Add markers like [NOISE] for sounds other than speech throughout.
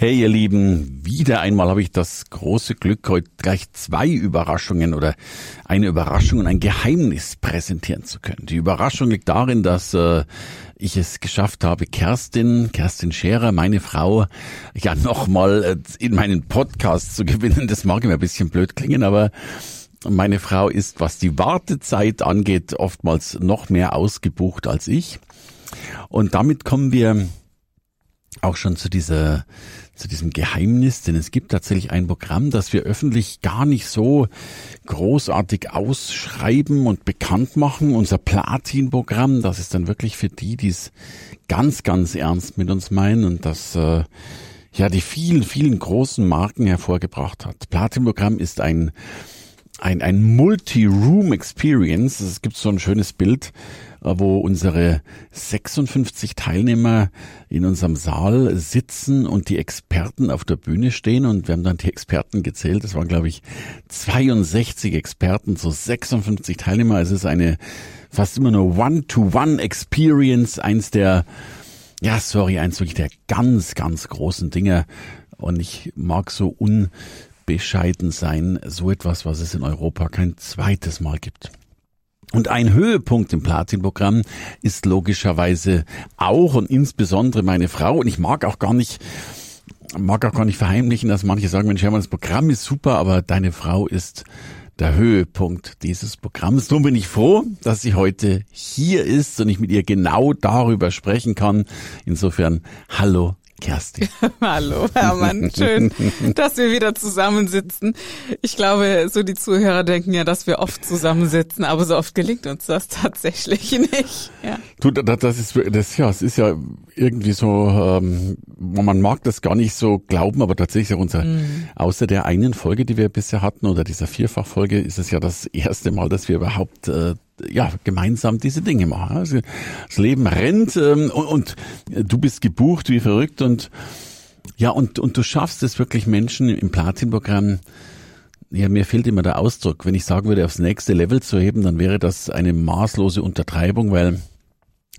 Hey ihr Lieben, wieder einmal habe ich das große Glück, heute gleich zwei Überraschungen oder eine Überraschung und ein Geheimnis präsentieren zu können. Die Überraschung liegt darin, dass äh, ich es geschafft habe, Kerstin, Kerstin Scherer, meine Frau, ja nochmal äh, in meinen Podcast zu gewinnen. Das mag mir ein bisschen blöd klingen, aber meine Frau ist, was die Wartezeit angeht, oftmals noch mehr ausgebucht als ich. Und damit kommen wir auch schon zu dieser zu diesem Geheimnis, denn es gibt tatsächlich ein Programm, das wir öffentlich gar nicht so großartig ausschreiben und bekannt machen. Unser Platin-Programm, das ist dann wirklich für die, die es ganz, ganz ernst mit uns meinen und das äh, ja die vielen, vielen großen Marken hervorgebracht hat. Platin-Programm ist ein ein, ein Multi-Room-Experience. Es gibt so ein schönes Bild, wo unsere 56 Teilnehmer in unserem Saal sitzen und die Experten auf der Bühne stehen und wir haben dann die Experten gezählt. Das waren, glaube ich, 62 Experten so 56 Teilnehmer. Es ist eine fast immer nur One-to-One-Experience, eins der, ja, sorry, eins wirklich der ganz, ganz großen Dinge. Und ich mag so unbescheiden sein, so etwas, was es in Europa kein zweites Mal gibt. Und ein Höhepunkt im Platin-Programm ist logischerweise auch und insbesondere meine Frau. Und ich mag auch gar nicht, mag auch gar nicht verheimlichen, dass manche sagen, Mensch, Hermann, das Programm ist super, aber deine Frau ist der Höhepunkt dieses Programms. Nun bin ich froh, dass sie heute hier ist und ich mit ihr genau darüber sprechen kann. Insofern, hallo Kerstin. [LAUGHS] Hallo, Hermann. Schön, dass wir wieder zusammensitzen. Ich glaube, so die Zuhörer denken ja, dass wir oft zusammensitzen, aber so oft gelingt uns das [LAUGHS] tatsächlich nicht. Ja. Du, das ist, das, ja, es ist ja irgendwie so, ähm, man mag das gar nicht so glauben, aber tatsächlich auch unser, mhm. außer der einen Folge, die wir bisher hatten, oder dieser Vierfachfolge, ist es ja das erste Mal, dass wir überhaupt äh, ja, gemeinsam diese Dinge machen. Also das Leben rennt ähm, und, und du bist gebucht wie verrückt und ja, und, und du schaffst es wirklich Menschen im Platin-Programm, ja, mir fehlt immer der Ausdruck. Wenn ich sagen würde, aufs nächste Level zu heben, dann wäre das eine maßlose Untertreibung, weil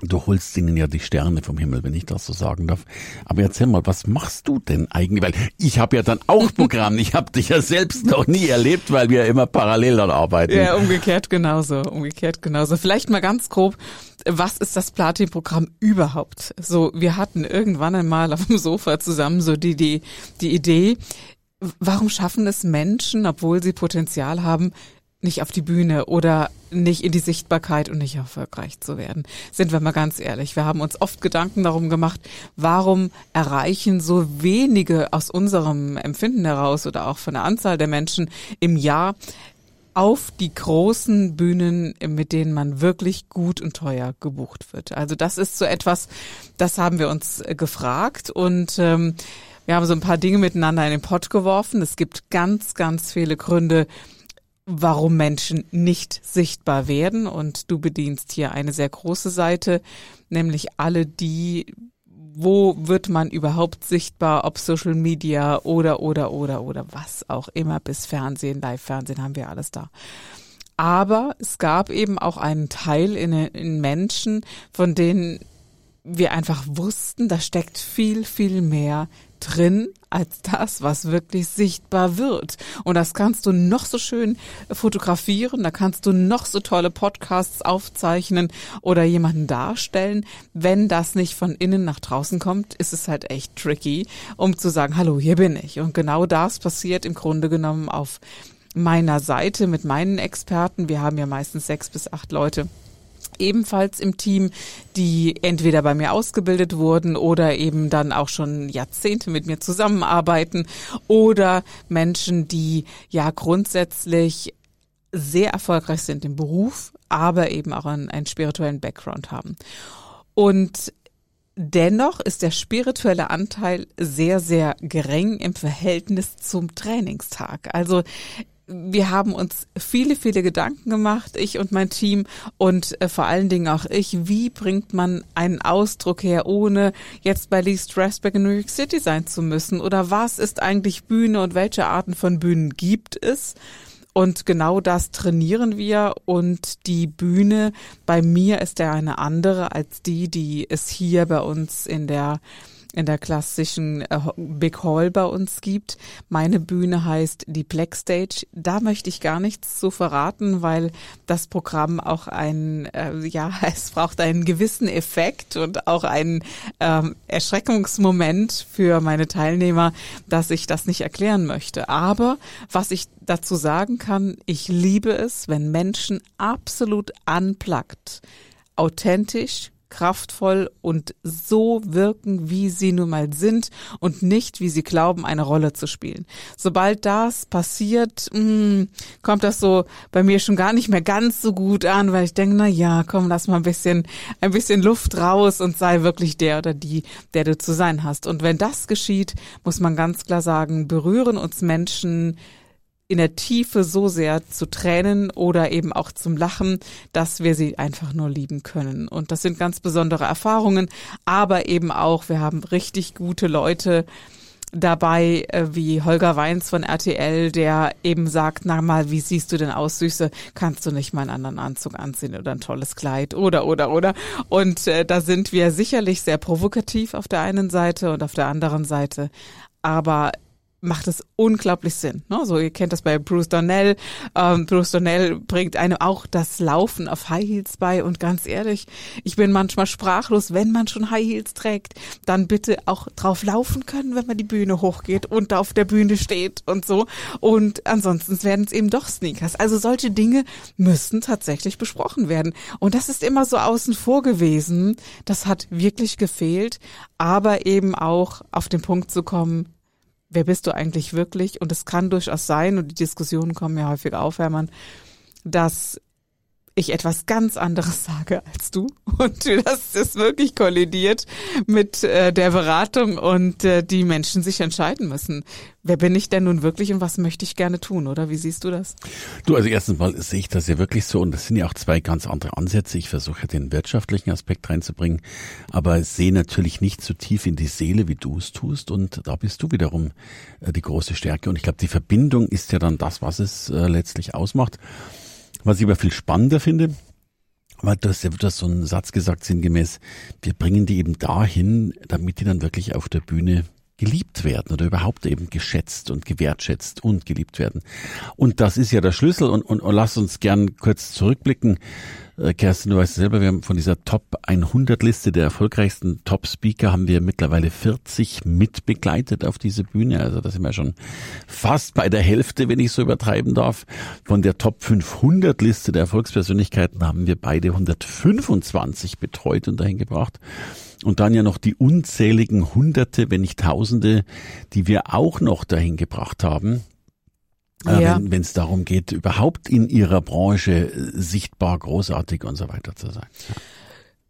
Du holst ihnen ja die Sterne vom Himmel, wenn ich das so sagen darf. Aber erzähl mal, was machst du denn eigentlich? Weil ich habe ja dann auch Programm. Ich habe dich ja selbst noch nie erlebt, weil wir immer parallel dort arbeiten. Ja, umgekehrt genauso. Umgekehrt genauso. Vielleicht mal ganz grob, was ist das Platin-Programm überhaupt? So, wir hatten irgendwann einmal auf dem Sofa zusammen so die, die, die Idee, warum schaffen es Menschen, obwohl sie Potenzial haben, nicht auf die Bühne oder nicht in die Sichtbarkeit und nicht erfolgreich zu werden. Sind wir mal ganz ehrlich. Wir haben uns oft Gedanken darum gemacht, warum erreichen so wenige aus unserem Empfinden heraus oder auch von der Anzahl der Menschen im Jahr auf die großen Bühnen, mit denen man wirklich gut und teuer gebucht wird. Also das ist so etwas, das haben wir uns gefragt und ähm, wir haben so ein paar Dinge miteinander in den Pott geworfen. Es gibt ganz, ganz viele Gründe, warum Menschen nicht sichtbar werden. Und du bedienst hier eine sehr große Seite, nämlich alle die, wo wird man überhaupt sichtbar, ob Social Media oder, oder, oder, oder was auch immer, bis Fernsehen, Live-Fernsehen haben wir alles da. Aber es gab eben auch einen Teil in, in Menschen, von denen wir einfach wussten, da steckt viel, viel mehr drin als das, was wirklich sichtbar wird. Und das kannst du noch so schön fotografieren, da kannst du noch so tolle Podcasts aufzeichnen oder jemanden darstellen. Wenn das nicht von innen nach draußen kommt, ist es halt echt tricky, um zu sagen, hallo, hier bin ich. Und genau das passiert im Grunde genommen auf meiner Seite mit meinen Experten. Wir haben ja meistens sechs bis acht Leute ebenfalls im Team, die entweder bei mir ausgebildet wurden oder eben dann auch schon Jahrzehnte mit mir zusammenarbeiten oder Menschen, die ja grundsätzlich sehr erfolgreich sind im Beruf, aber eben auch einen, einen spirituellen Background haben. Und Dennoch ist der spirituelle Anteil sehr, sehr gering im Verhältnis zum Trainingstag. Also wir haben uns viele, viele Gedanken gemacht, ich und mein Team und äh, vor allen Dingen auch ich, wie bringt man einen Ausdruck her, ohne jetzt bei Lee Strasberg in New York City sein zu müssen? Oder was ist eigentlich Bühne und welche Arten von Bühnen gibt es? Und genau das trainieren wir. Und die Bühne bei mir ist ja eine andere als die, die es hier bei uns in der in der klassischen äh, Big Hall bei uns gibt. Meine Bühne heißt die Black Stage. Da möchte ich gar nichts zu verraten, weil das Programm auch ein, äh, ja, [LAUGHS] es braucht einen gewissen Effekt und auch einen ähm, Erschreckungsmoment für meine Teilnehmer, dass ich das nicht erklären möchte. Aber was ich dazu sagen kann, ich liebe es, wenn Menschen absolut unplugged, authentisch, kraftvoll und so wirken, wie sie nun mal sind und nicht, wie sie glauben, eine Rolle zu spielen. Sobald das passiert, mh, hm, kommt das so bei mir schon gar nicht mehr ganz so gut an, weil ich denke, na ja, komm, lass mal ein bisschen, ein bisschen Luft raus und sei wirklich der oder die, der du zu sein hast. Und wenn das geschieht, muss man ganz klar sagen, berühren uns Menschen in der Tiefe so sehr zu Tränen oder eben auch zum Lachen, dass wir sie einfach nur lieben können. Und das sind ganz besondere Erfahrungen, aber eben auch, wir haben richtig gute Leute dabei, äh, wie Holger Weins von RTL, der eben sagt, na mal, wie siehst du denn aus, Süße? Kannst du nicht mal einen anderen Anzug anziehen oder ein tolles Kleid oder, oder, oder? Und äh, da sind wir sicherlich sehr provokativ auf der einen Seite und auf der anderen Seite aber macht es unglaublich Sinn. Ne? So, ihr kennt das bei Bruce Donnell. Ähm, Bruce Donnell bringt einem auch das Laufen auf High Heels bei und ganz ehrlich, ich bin manchmal sprachlos, wenn man schon High Heels trägt, dann bitte auch drauf laufen können, wenn man die Bühne hochgeht und auf der Bühne steht und so. Und ansonsten werden es eben doch Sneakers. Also solche Dinge müssen tatsächlich besprochen werden. Und das ist immer so außen vor gewesen. Das hat wirklich gefehlt, aber eben auch auf den Punkt zu kommen, wer bist du eigentlich wirklich? Und es kann durchaus sein, und die Diskussionen kommen ja häufig auf, Hermann, dass ich etwas ganz anderes sage als du und das ist wirklich kollidiert mit äh, der Beratung und äh, die Menschen sich entscheiden müssen. Wer bin ich denn nun wirklich und was möchte ich gerne tun, oder? Wie siehst du das? Du, also erstens mal sehe ich das ja wirklich so und das sind ja auch zwei ganz andere Ansätze. Ich versuche den wirtschaftlichen Aspekt reinzubringen, aber sehe natürlich nicht so tief in die Seele, wie du es tust und da bist du wiederum äh, die große Stärke und ich glaube, die Verbindung ist ja dann das, was es äh, letztlich ausmacht. Was ich aber viel spannender finde, weil du hast ja wieder so einen Satz gesagt, sinngemäß, wir bringen die eben dahin, damit die dann wirklich auf der Bühne geliebt werden oder überhaupt eben geschätzt und gewertschätzt und geliebt werden. Und das ist ja der Schlüssel und, und, und lass uns gern kurz zurückblicken. Äh, Kerstin, du weißt selber, wir haben von dieser Top 100 Liste der erfolgreichsten Top Speaker haben wir mittlerweile 40 mitbegleitet auf diese Bühne. Also da sind wir schon fast bei der Hälfte, wenn ich so übertreiben darf. Von der Top 500 Liste der Erfolgspersönlichkeiten haben wir beide 125 betreut und dahin gebracht. Und dann ja noch die unzähligen Hunderte, wenn nicht Tausende, die wir auch noch dahin gebracht haben. Äh, ja. wenn es darum geht, überhaupt in ihrer Branche äh, sichtbar, großartig und so weiter zu sein. Ja.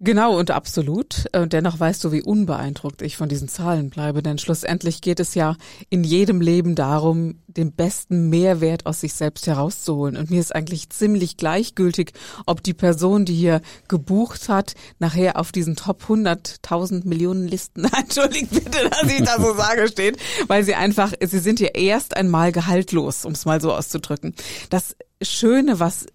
Genau und absolut. Und äh, dennoch weißt du, wie unbeeindruckt ich von diesen Zahlen bleibe, denn schlussendlich geht es ja in jedem Leben darum, den besten Mehrwert aus sich selbst herauszuholen. Und mir ist eigentlich ziemlich gleichgültig, ob die Person, die hier gebucht hat, nachher auf diesen Top 100.000 Millionen Listen, [LAUGHS] entschuldigt bitte, dass ich das so sage, steht, weil sie einfach, sie sind ja erst einmal gehaltlos, um es mal so auszudrücken. Das Schöne, was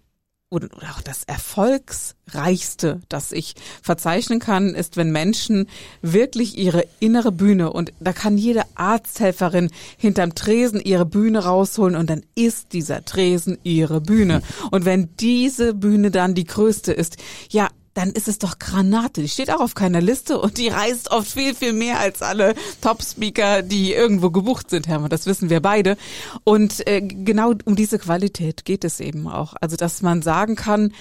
oder auch das Erfolgsreichste, das ich verzeichnen kann, ist, wenn Menschen wirklich ihre innere Bühne und da kann jede Arzthelferin hinterm Tresen ihre Bühne rausholen und dann ist dieser Tresen ihre Bühne. [LAUGHS] Und wenn diese Bühne dann die größte ist, ja, dann ist es doch Granate. Die steht auch auf keiner Liste und die reist oft viel, viel mehr als alle Top-Speaker, die irgendwo gebucht sind, Hermann. Das wissen wir beide. Und äh, genau um diese Qualität geht es eben auch. Also, dass man sagen kann,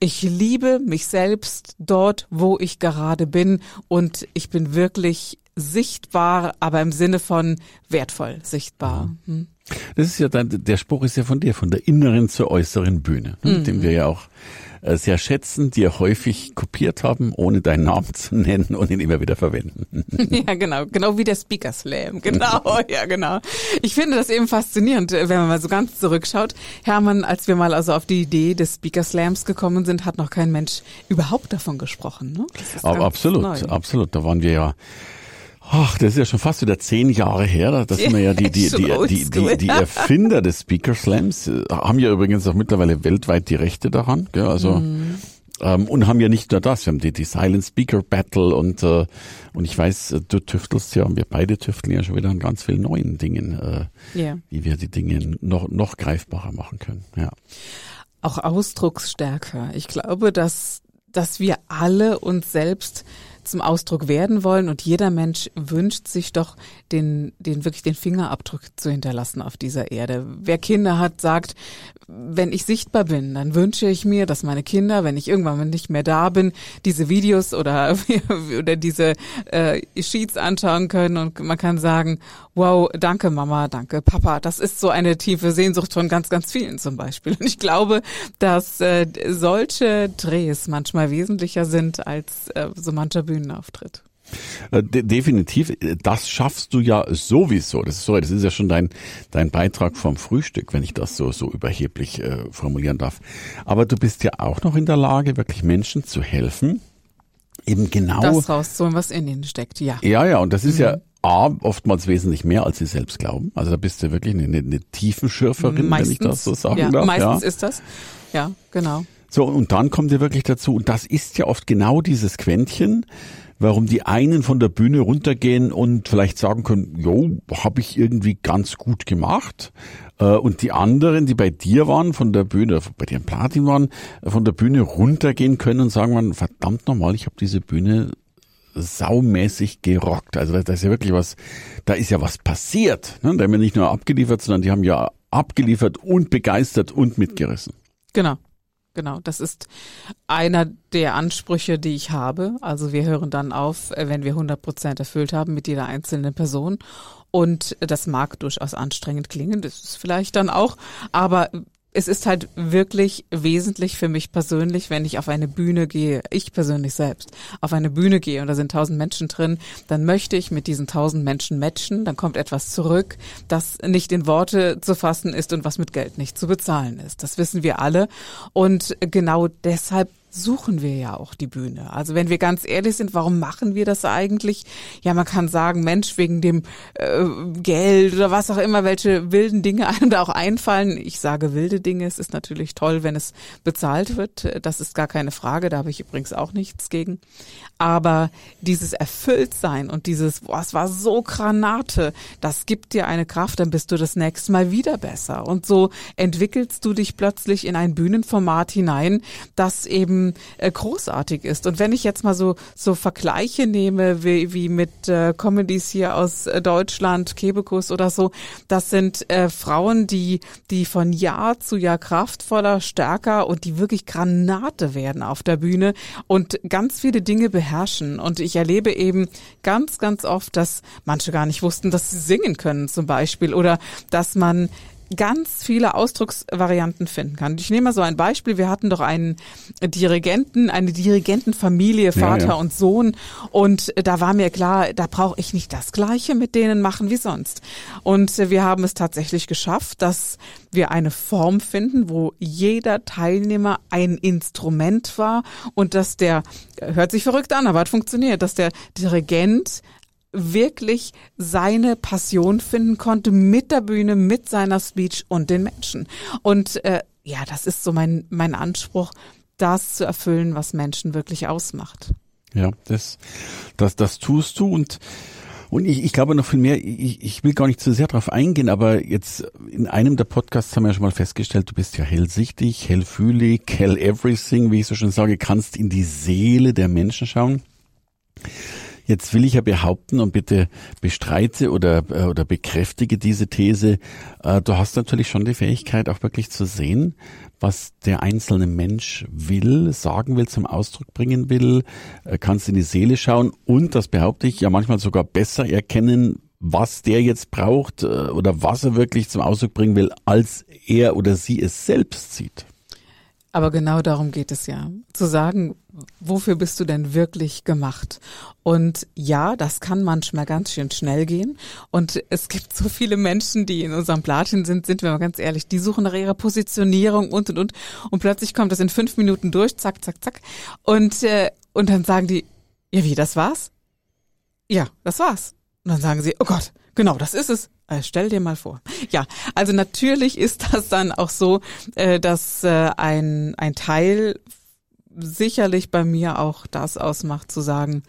ich liebe mich selbst dort, wo ich gerade bin und ich bin wirklich sichtbar, aber im Sinne von wertvoll sichtbar. Hm. Das ist ja dann, der Spruch ist ja von dir, von der inneren zur äußeren Bühne, ne, mhm. den wir ja auch äh, sehr schätzen, dir häufig kopiert haben, ohne deinen Namen [LAUGHS] zu nennen und ihn immer wieder verwenden. [LAUGHS] Ja, genau, genau wie der Speaker Slam. [LAUGHS] Genau, ja, genau. Ich finde das eben faszinierend, äh, wenn man mal so ganz zurückschaut. Hermann, als wir mal also auf die Idee des Speaker Slams gekommen sind, hat noch kein Mensch überhaupt davon gesprochen. Ne? Absolut, neu. absolut. Da waren wir ja Ach, das ist ja schon fast wieder zehn Jahre her. Das sind wir ja die, [LAUGHS] die, die, die, Erfinder des Speaker Slams, äh, haben ja übrigens auch mittlerweile weltweit die Rechte daran. Gell? Also mm. ähm, und haben ja nicht nur das, wir haben die, die Silent Speaker Battle und äh, und ich weiß, äh, du tüftelst ja, und wir beide tüfteln ja schon wieder an ganz vielen neuen Dingen, äh, yeah. wie wir die Dinge noch noch greifbarer machen können. Ja. Auch Ausdrucksstärker. Ich glaube, dass dass wir alle uns selbst zum Ausdruck werden wollen und jeder Mensch wünscht sich doch den, den wirklich den Fingerabdruck zu hinterlassen auf dieser Erde. Wer Kinder hat, sagt, wenn ich sichtbar bin, dann wünsche ich mir, dass meine Kinder, wenn ich irgendwann nicht mehr da bin, diese Videos oder [LAUGHS] oder diese äh, Sheets anschauen können und man kann sagen, wow, danke Mama, danke Papa. Das ist so eine tiefe Sehnsucht von ganz, ganz vielen zum Beispiel. Und ich glaube, dass äh, solche Drehs manchmal wesentlicher sind als äh, so mancher Bühnenauftritt. Äh, de definitiv, das schaffst du ja sowieso. Das ist so, das ist ja schon dein dein Beitrag vom Frühstück, wenn ich das so so überheblich äh, formulieren darf. Aber du bist ja auch noch in der Lage, wirklich Menschen zu helfen, eben genau das rauszuholen, was in ihnen steckt. Ja. Ja, ja, und das ist mhm. ja A, oftmals wesentlich mehr, als sie selbst glauben. Also da bist du wirklich eine, eine, eine Tiefenschürferin, meistens, wenn ich das so sagen ja, darf. Meistens ja. ist das. Ja, genau. So, und dann kommt ihr wirklich dazu, und das ist ja oft genau dieses Quäntchen, warum die einen von der Bühne runtergehen und vielleicht sagen können, jo, habe ich irgendwie ganz gut gemacht. Äh, und die anderen, die bei dir waren, von der Bühne, bei dir im Platin waren, von der Bühne runtergehen können und sagen, man, verdammt nochmal, ich habe diese Bühne saumäßig gerockt. Also da ist ja wirklich was, da ist ja was passiert. Ne? Da haben wir nicht nur abgeliefert, sondern die haben ja abgeliefert und begeistert und mitgerissen. Genau. Genau, das ist einer der Ansprüche, die ich habe. Also wir hören dann auf, wenn wir 100 Prozent erfüllt haben mit jeder einzelnen Person. Und das mag durchaus anstrengend klingen, das ist vielleicht dann auch, aber es ist halt wirklich wesentlich für mich persönlich, wenn ich auf eine Bühne gehe, ich persönlich selbst, auf eine Bühne gehe und da sind tausend Menschen drin, dann möchte ich mit diesen tausend Menschen matchen, dann kommt etwas zurück, das nicht in Worte zu fassen ist und was mit Geld nicht zu bezahlen ist. Das wissen wir alle und genau deshalb suchen wir ja auch die Bühne. Also wenn wir ganz ehrlich sind, warum machen wir das eigentlich? Ja, man kann sagen, Mensch, wegen dem äh, Geld oder was auch immer, welche wilden Dinge [LAUGHS] einem da auch einfallen. Ich sage wilde Dinge, es ist natürlich toll, wenn es bezahlt wird. Das ist gar keine Frage, da habe ich übrigens auch nichts gegen. Aber dieses Erfülltsein und dieses, boah, es war so Granate, das gibt dir eine Kraft, dann bist du das nächste Mal wieder besser. Und so entwickelst du dich plötzlich in ein Bühnenformat hinein, das eben äh, großartig ist. Und wenn ich jetzt mal so, so Vergleiche nehme, wie, wie mit äh, Comedies hier aus äh, Deutschland, Kebekus oder so, das sind äh, Frauen, die, die von Jahr zu Jahr kraftvoller, stärker und die wirklich Granate werden auf der Bühne und ganz viele Dinge beherrschen. Und ich erlebe eben ganz, ganz oft, dass manche gar nicht wussten, dass sie singen können zum Beispiel oder dass man ganz viele Ausdrucksvarianten finden kann. Ich nehme mal so ein Beispiel. Wir hatten doch einen Dirigenten, eine Dirigentenfamilie, Vater ja, ja. und Sohn. Und da war mir klar, da brauche ich nicht das Gleiche mit denen machen wie sonst. Und wir haben es tatsächlich geschafft, dass wir eine Form finden, wo jeder Teilnehmer ein Instrument war und dass der, hört sich verrückt an, aber hat funktioniert, dass der Dirigent wirklich seine Passion finden konnte mit der Bühne, mit seiner Speech und den Menschen. Und äh, ja, das ist so mein, mein Anspruch, das zu erfüllen, was Menschen wirklich ausmacht. Ja, das, das, das tust du und und ich, ich glaube noch viel mehr, ich, ich will gar nicht zu sehr darauf eingehen, aber jetzt in einem der Podcasts haben wir ja schon mal festgestellt, du bist ja hellsichtig, hellfühlig, hell everything, wie ich so schon sage, kannst in die Seele der Menschen schauen. Jetzt will ich ja behaupten und bitte bestreite oder, äh, oder bekräftige diese These, äh, du hast natürlich schon die Fähigkeit auch wirklich zu sehen, was der einzelne Mensch will, sagen will, zum Ausdruck bringen will, äh, kannst in die Seele schauen und, das behaupte ich, ja manchmal sogar besser erkennen, was der jetzt braucht oder was er wirklich zum Ausdruck bringen will, als er oder sie es selbst sieht. Aber genau darum geht es ja. Zu sagen, wofür bist du denn wirklich gemacht? Und ja, das kann manchmal ganz schön schnell gehen. Und es gibt so viele Menschen, die in unserem Platin sind, sind wir mal ganz ehrlich, die suchen nach ihrer Positionierung und und und. Und plötzlich kommt das in fünf Minuten durch, zack, zack, zack. Und, äh, und dann sagen die, ja wie, das war's? Ja, das war's. Und dann sagen sie, oh Gott, genau, das ist es. Äh, stell dir mal vor. Ja, also natürlich ist das dann auch so, äh, dass äh, ein, ein Teil sicherlich bei mir auch das ausmacht, zu sagen,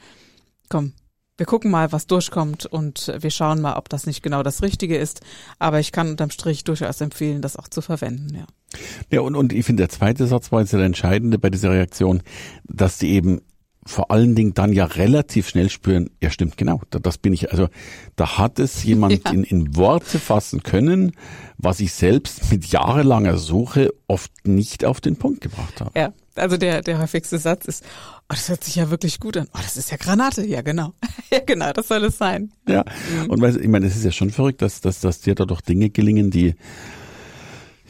komm, wir gucken mal, was durchkommt und wir schauen mal, ob das nicht genau das Richtige ist. Aber ich kann unterm Strich durchaus empfehlen, das auch zu verwenden, ja. Ja, und, und ich finde, der zweite Satz war jetzt der entscheidende bei dieser Reaktion, dass die eben vor allen Dingen dann ja relativ schnell spüren, ja stimmt, genau, das bin ich. Also da hat es jemand [LAUGHS] ja. in, in Worte fassen können, was ich selbst mit jahrelanger Suche oft nicht auf den Punkt gebracht habe. Ja, also der, der häufigste Satz ist, oh, das hört sich ja wirklich gut an. Oh, das ist ja Granate. Ja, genau. [LAUGHS] ja, genau, das soll es sein. Ja, mhm. und ich meine, es ist ja schon verrückt, dass, dass, dass dir da doch Dinge gelingen, die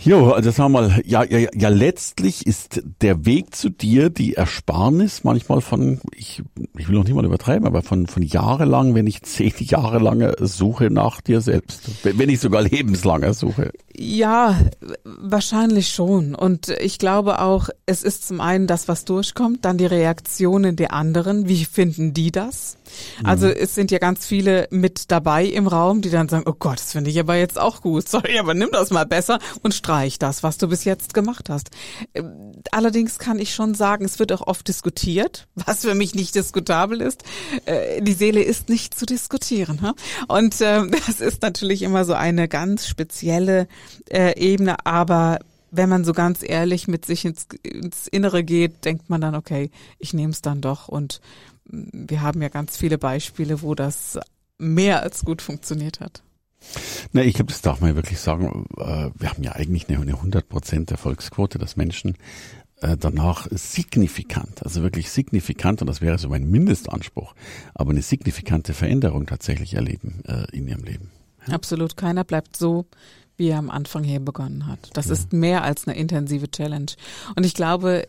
Jo, also sagen wir mal, ja, ja, ja, letztlich ist der Weg zu dir die Ersparnis manchmal von, ich, ich will noch nicht mal übertreiben, aber von, von jahrelang, wenn ich zehn [LAUGHS] Jahre lange Suche nach dir selbst, wenn ich sogar lebenslanger Suche. Ja, wahrscheinlich schon. Und ich glaube auch, es ist zum einen das, was durchkommt, dann die Reaktionen der anderen. Wie finden die das? Also mhm. es sind ja ganz viele mit dabei im Raum, die dann sagen, oh Gott, das finde ich aber jetzt auch gut. [LAUGHS] Sorry, aber nimm das mal besser und streich das, was du bis jetzt gemacht hast. Ähm, allerdings kann ich schon sagen, es wird auch oft diskutiert, [LAUGHS] was für mich nicht diskutabel ist. Äh, die Seele ist nicht zu diskutieren. Und ähm, [LAUGHS] das ist natürlich immer so eine ganz spezielle äh, Ebene, aber wenn man so ganz ehrlich mit sich ins, ins Innere geht, denkt man dann, okay, ich nehme es dann doch. Und mm, wir haben ja ganz viele Beispiele, wo das mehr als gut funktioniert hat. Na, ich glaube, das darf man ja wirklich sagen. Äh, wir haben ja eigentlich eine 100% Erfolgsquote, dass Menschen äh, danach signifikant, also wirklich signifikant, und das wäre so mein Mindestanspruch, aber eine signifikante Veränderung tatsächlich erleben äh, in ihrem Leben. Ja? Absolut, keiner bleibt so, wie er am Anfang hier begonnen hat. Das ja. ist mehr als eine intensive Challenge. Und ich glaube,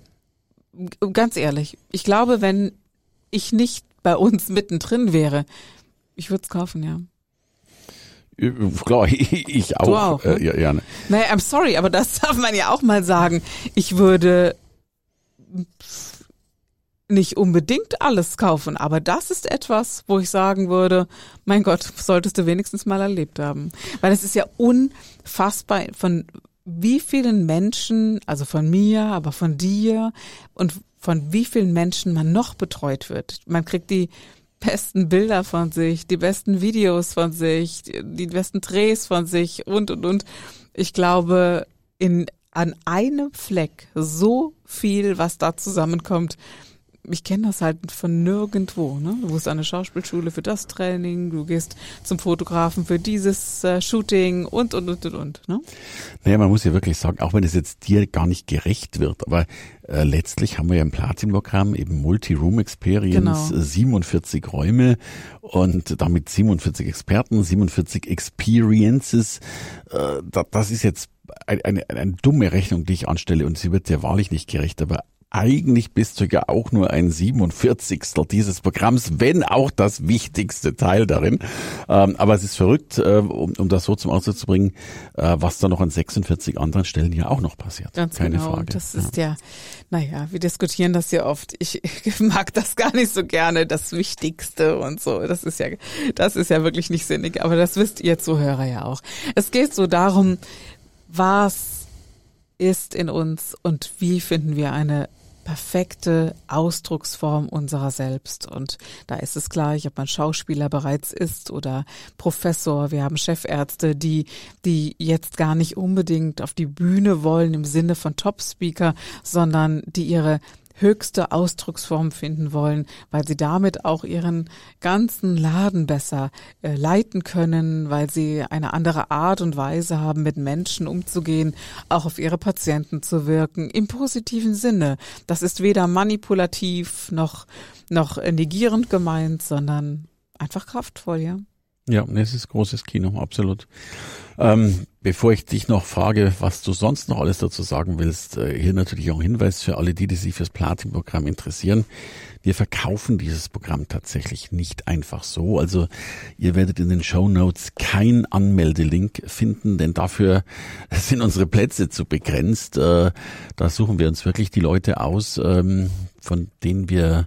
ganz ehrlich, ich glaube, wenn ich nicht bei uns mittendrin wäre, ich würde es kaufen, ja. Klar, [LAUGHS] ich auch. Du auch ne? äh, ja, ja, ne. Naja, I'm sorry, aber das [LAUGHS] darf man ja auch mal sagen. Ich würde nicht unbedingt alles kaufen, aber das ist etwas, wo ich sagen würde, mein Gott, solltest du wenigstens mal erlebt haben. Weil es ist ja unfassbar, von wie vielen Menschen, also von mir, aber von dir und von wie vielen Menschen man noch betreut wird. Man kriegt die besten Bilder von sich, die besten Videos von sich, die besten Drehs von sich und, und, und. Ich glaube, in, an einem Fleck so viel, was da zusammenkommt, ich kenne das halt von nirgendwo. Ne? Du gehst an eine Schauspielschule für das Training, du gehst zum Fotografen für dieses äh, Shooting und, und, und, und, und. Ne? Naja, man muss ja wirklich sagen, auch wenn es jetzt dir gar nicht gerecht wird, aber äh, letztlich haben wir ja im Platin-Programm eben Multi-Room-Experience, genau. 47 Räume und damit 47 Experten, 47 Experiences. Äh, das ist jetzt eine, eine, eine dumme Rechnung, die ich anstelle und sie wird dir wahrlich nicht gerecht, aber eigentlich bist du ja auch nur ein 47. dieses Programms, wenn auch das wichtigste Teil darin. Ähm, aber es ist verrückt, äh, um, um das so zum Ausdruck zu bringen, äh, was da noch an 46 anderen Stellen ja auch noch passiert. Ganz Keine genau. Frage. Und das ist ja. ja, naja, wir diskutieren das ja oft. Ich, ich [LAUGHS] mag das gar nicht so gerne, das Wichtigste und so. Das ist ja, das ist ja wirklich nicht sinnig. Aber das wisst ihr Zuhörer ja auch. Es geht so darum, was ist in uns und wie finden wir eine perfekte Ausdrucksform unserer selbst. Und da ist es gleich, ob man Schauspieler bereits ist oder Professor. Wir haben Chefärzte, die, die jetzt gar nicht unbedingt auf die Bühne wollen im Sinne von Top-Speaker, sondern die ihre höchste Ausdrucksform finden wollen, weil sie damit auch ihren ganzen Laden besser äh, leiten können, weil sie eine andere Art und Weise haben, mit Menschen umzugehen, auch auf ihre Patienten zu wirken, im positiven Sinne. Das ist weder manipulativ noch, noch negierend gemeint, sondern einfach kraftvoll, ja. Ja, es ist großes Kino, absolut. Ähm, bevor ich dich noch frage, was du sonst noch alles dazu sagen willst, äh, hier natürlich auch ein Hinweis für alle, die, die sich fürs Platin-Programm interessieren. Wir verkaufen dieses Programm tatsächlich nicht einfach so. Also ihr werdet in den Show Notes kein Anmeldelink finden, denn dafür [LAUGHS] sind unsere Plätze zu begrenzt. Äh, da suchen wir uns wirklich die Leute aus, ähm, von denen wir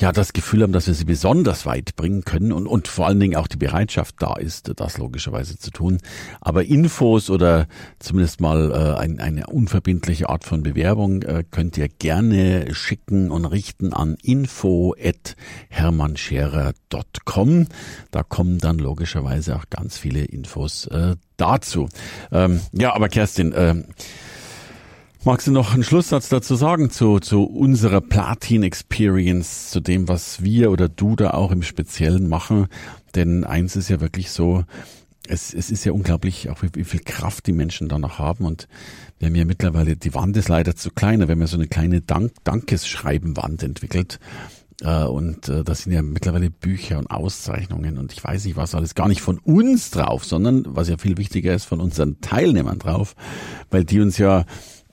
ja das Gefühl haben, dass wir sie besonders weit bringen können und, und vor allen Dingen auch die Bereitschaft da ist, das logischerweise zu tun. Aber Infos oder zumindest mal äh, ein, eine unverbindliche Art von Bewerbung äh, könnt ihr gerne schicken und richten an info@hermannscherer.com. Da kommen dann logischerweise auch ganz viele Infos äh, dazu. Ähm, ja, aber Kerstin, äh, Magst du noch einen Schlusssatz dazu sagen zu, zu unserer Platin Experience, zu dem, was wir oder du da auch im Speziellen machen? Denn eins ist ja wirklich so, es, es ist ja unglaublich, auch wie, wie viel Kraft die Menschen da noch haben. Und wir haben ja mittlerweile, die Wand ist leider zu klein, wir haben ja so eine kleine Dank Dankesschreibenwand entwickelt. Äh, und äh, da sind ja mittlerweile Bücher und Auszeichnungen und ich weiß nicht was alles gar nicht von uns drauf, sondern was ja viel wichtiger ist, von unseren Teilnehmern drauf, weil die uns ja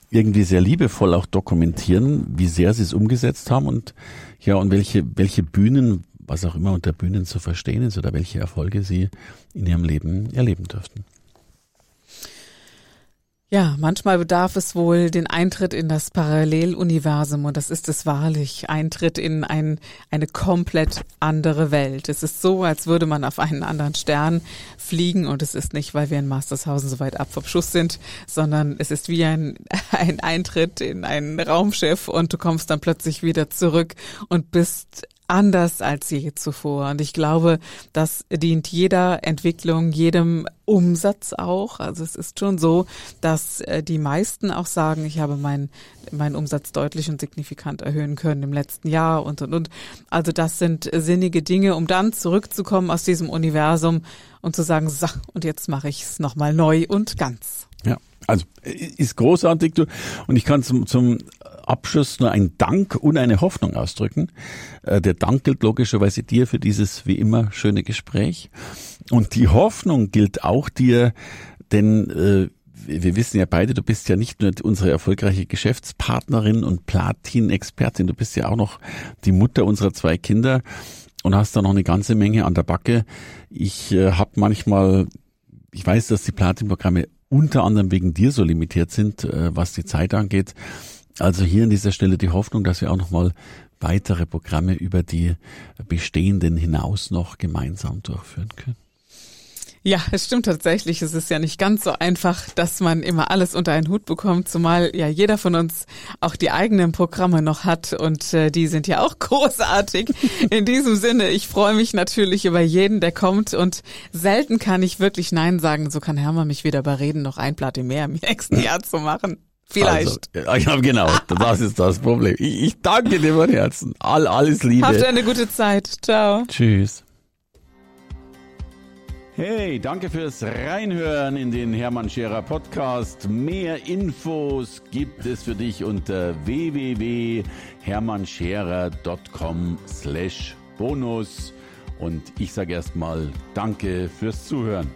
irgendwie sehr liebevoll auch dokumentieren, wie sehr sie es umgesetzt haben und ja, und welche, welche Bühnen, was auch immer unter Bühnen zu verstehen ist oder welche Erfolge sie in ihrem Leben erleben dürften. Ja, manchmal bedarf es wohl den Eintritt in das Paralleluniversum und das ist es wahrlich. Eintritt in ein, eine komplett andere Welt. Es ist so, als würde man auf einen anderen Stern fliegen und es ist nicht, weil wir in Mastershausen so weit ab vom Schuss sind, sondern es ist wie ein, [LAUGHS] ein Eintritt in ein Raumschiff und du kommst dann plötzlich wieder zurück und bist anders als je zuvor. Und ich glaube, das dient jeder Entwicklung, jedem Umsatz auch. Also es ist schon so, dass äh, die meisten auch sagen, ich habe meinen meinen Umsatz deutlich und signifikant erhöhen können im letzten Jahr und und und. Also das sind sinnige Dinge, um dann zurückzukommen aus diesem Universum und zu sagen, so, und jetzt mache ich es nochmal neu und ganz. Ja, also ist großartig. Und ich kann zum, zum Abschluss nur einen Dank und eine Hoffnung ausdrücken. Äh, der Dank gilt logischerweise dir für dieses wie immer schöne Gespräch. Und die Hoffnung gilt auch dir, denn äh, wir wissen ja beide, du bist ja nicht nur unsere erfolgreiche Geschäftspartnerin und Platin-Expertin, du bist ja auch noch die Mutter unserer zwei Kinder und hast da noch eine ganze Menge an der Backe. Ich äh, habe manchmal, ich weiß, dass die Platin-Programme unter anderem wegen dir so limitiert sind, äh, was die Zeit angeht. Also hier an dieser Stelle die Hoffnung, dass wir auch nochmal weitere Programme über die bestehenden hinaus noch gemeinsam durchführen können. Ja, es stimmt tatsächlich. Es ist ja nicht ganz so einfach, dass man immer alles unter einen Hut bekommt, zumal ja jeder von uns auch die eigenen Programme noch hat und äh, die sind ja auch [LAUGHS] großartig. In diesem Sinne, ich freue mich natürlich über jeden, der kommt und selten kann ich wirklich Nein sagen. So kann Hermann mich wieder überreden, noch ein Platte mehr im nächsten [LAUGHS] Jahr zu machen. Vielleicht. Also, ja, [LAUGHS] genau, das ist das Problem. Ich, ich danke dir von Herzen. All, alles Liebe. Habt eine gute Zeit. Ciao. Tschüss. Hey, danke fürs Reinhören in den Hermann Scherer Podcast. Mehr Infos gibt es für dich unter www.hermannscherer.com slash bonus. Und ich sage erstmal Danke fürs Zuhören.